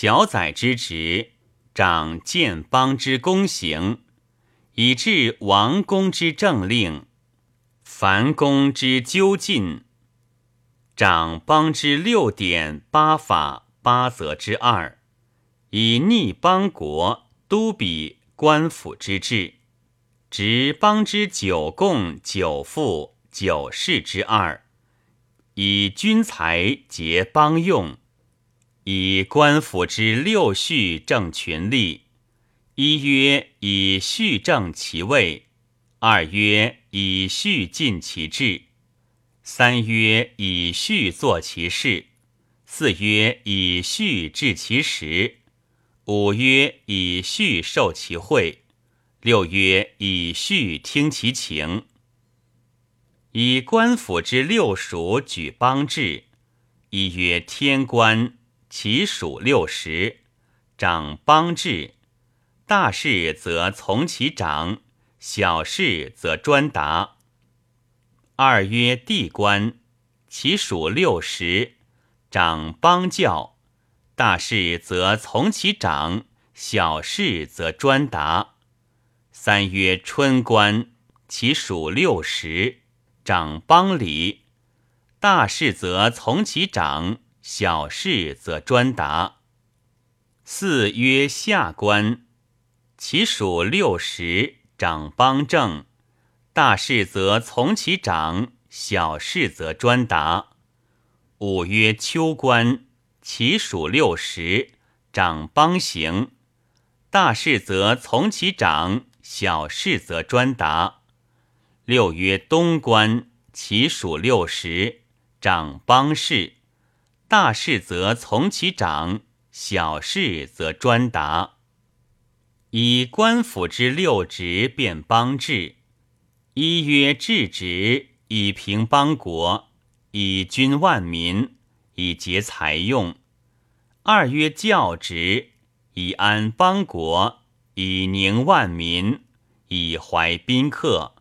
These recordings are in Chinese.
小宰之职，掌建邦之公行，以至王公之政令，凡公之究竟，掌邦之六典八法八则之二，以逆邦国都比官府之制，执邦之九贡九赋九事之二，以军财结邦用。以官府之六序正群力：一曰以序正其位；二曰以序尽其志；三曰以序作其事；四曰以序治其时；五曰以序受其会；六曰以序听其情。以官府之六属举邦制：一曰天官。其属六十，长邦制，大事则从其长，小事则专达。二曰地官，其属六十，长邦教，大事则从其长，小事则专达。三曰春官，其属六十，长邦礼，大事则从其长。小事则专达。四曰下官，其属六十，长邦政；大事则从其长，小事则专达。五曰秋官，其属六十，长邦行；大事则从其长，小事则专达。六曰东官，其属六十，长邦事。大事则从其长，小事则专达。以官府之六职变邦制：一曰治职，以平邦国，以均万民，以节财用；二曰教职，以安邦国，以宁万民，以怀宾客；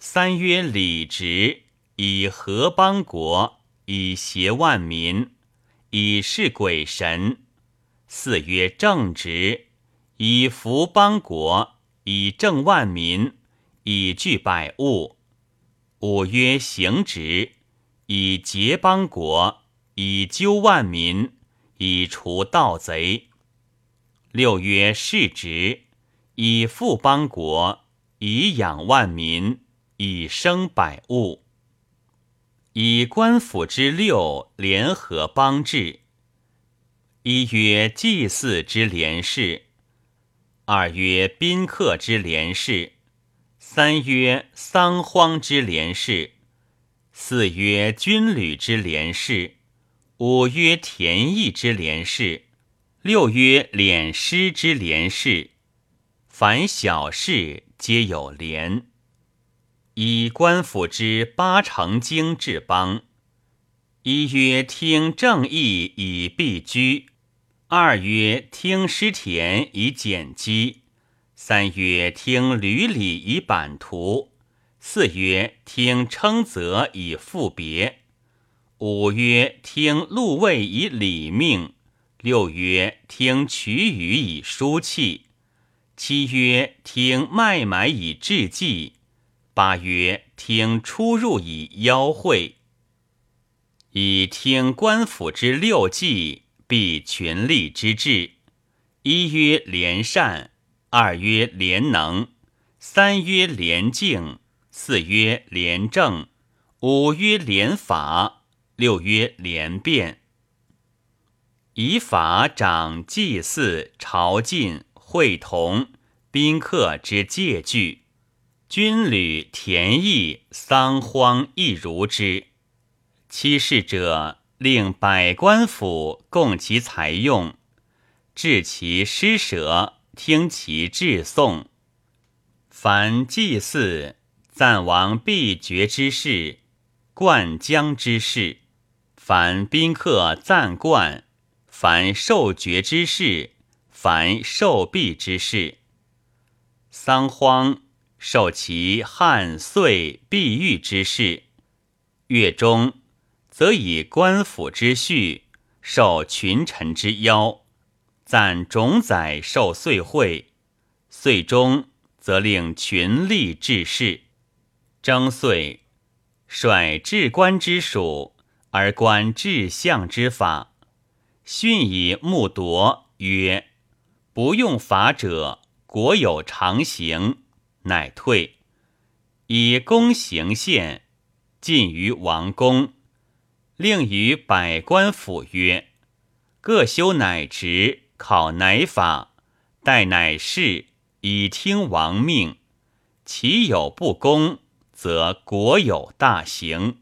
三曰礼职，以和邦国。以协万民，以事鬼神；四曰正直，以服邦国，以正万民，以聚百物；五曰行直，以结邦国，以纠万民，以除盗贼；六曰事直，以富邦国，以养万民，以生百物。以官府之六联合邦制：一曰祭祀之联事；二曰宾客之联事；三曰丧荒之联事；四曰军旅之联事；五曰田役之联事；六曰敛师之联事。凡小事皆有联。以官府之八成经治邦：一曰听正义以避居；二曰听师田以减积；三曰听履礼以版图；四曰听称责以复别；五曰听禄位以礼命；六曰听取语以书气；七曰听麦买以治祭。八曰听出入以邀会，以听官府之六计，必群力之治。一曰廉善，二曰廉能，三曰廉敬，四曰廉政，五曰廉法，六曰廉辩。以法掌祭祀、朝觐、会同、宾客之戒惧。军旅田役丧荒亦如之。七事者，令百官府供其财用，治其施舍，听其致颂。凡祭祀、赞王必爵之事，灌浆之事；凡宾客赞冠；凡受爵之事；凡受币之事。丧荒。受其汉岁碧玉之事，月中则以官府之序，受群臣之邀，赞种宰受岁会，岁终则令群吏治事。征岁，率治官之属，而观治相之法。训以木铎曰：“不用法者，国有常刑。”乃退。以公行宪，进于王宫，令于百官府曰：“各修乃职，考乃法，待乃事，以听王命。其有不公，则国有大刑。”